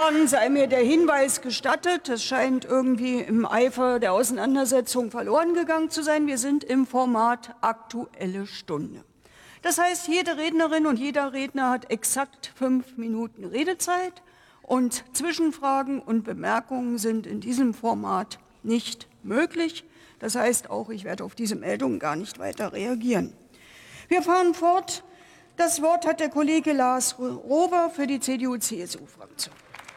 Dann sei mir der Hinweis gestattet, es scheint irgendwie im Eifer der Auseinandersetzung verloren gegangen zu sein. Wir sind im Format Aktuelle Stunde. Das heißt, jede Rednerin und jeder Redner hat exakt fünf Minuten Redezeit und Zwischenfragen und Bemerkungen sind in diesem Format nicht möglich. Das heißt auch, ich werde auf diese Meldung gar nicht weiter reagieren. Wir fahren fort. Das Wort hat der Kollege Lars Rober für die CDU-CSU-Fraktion.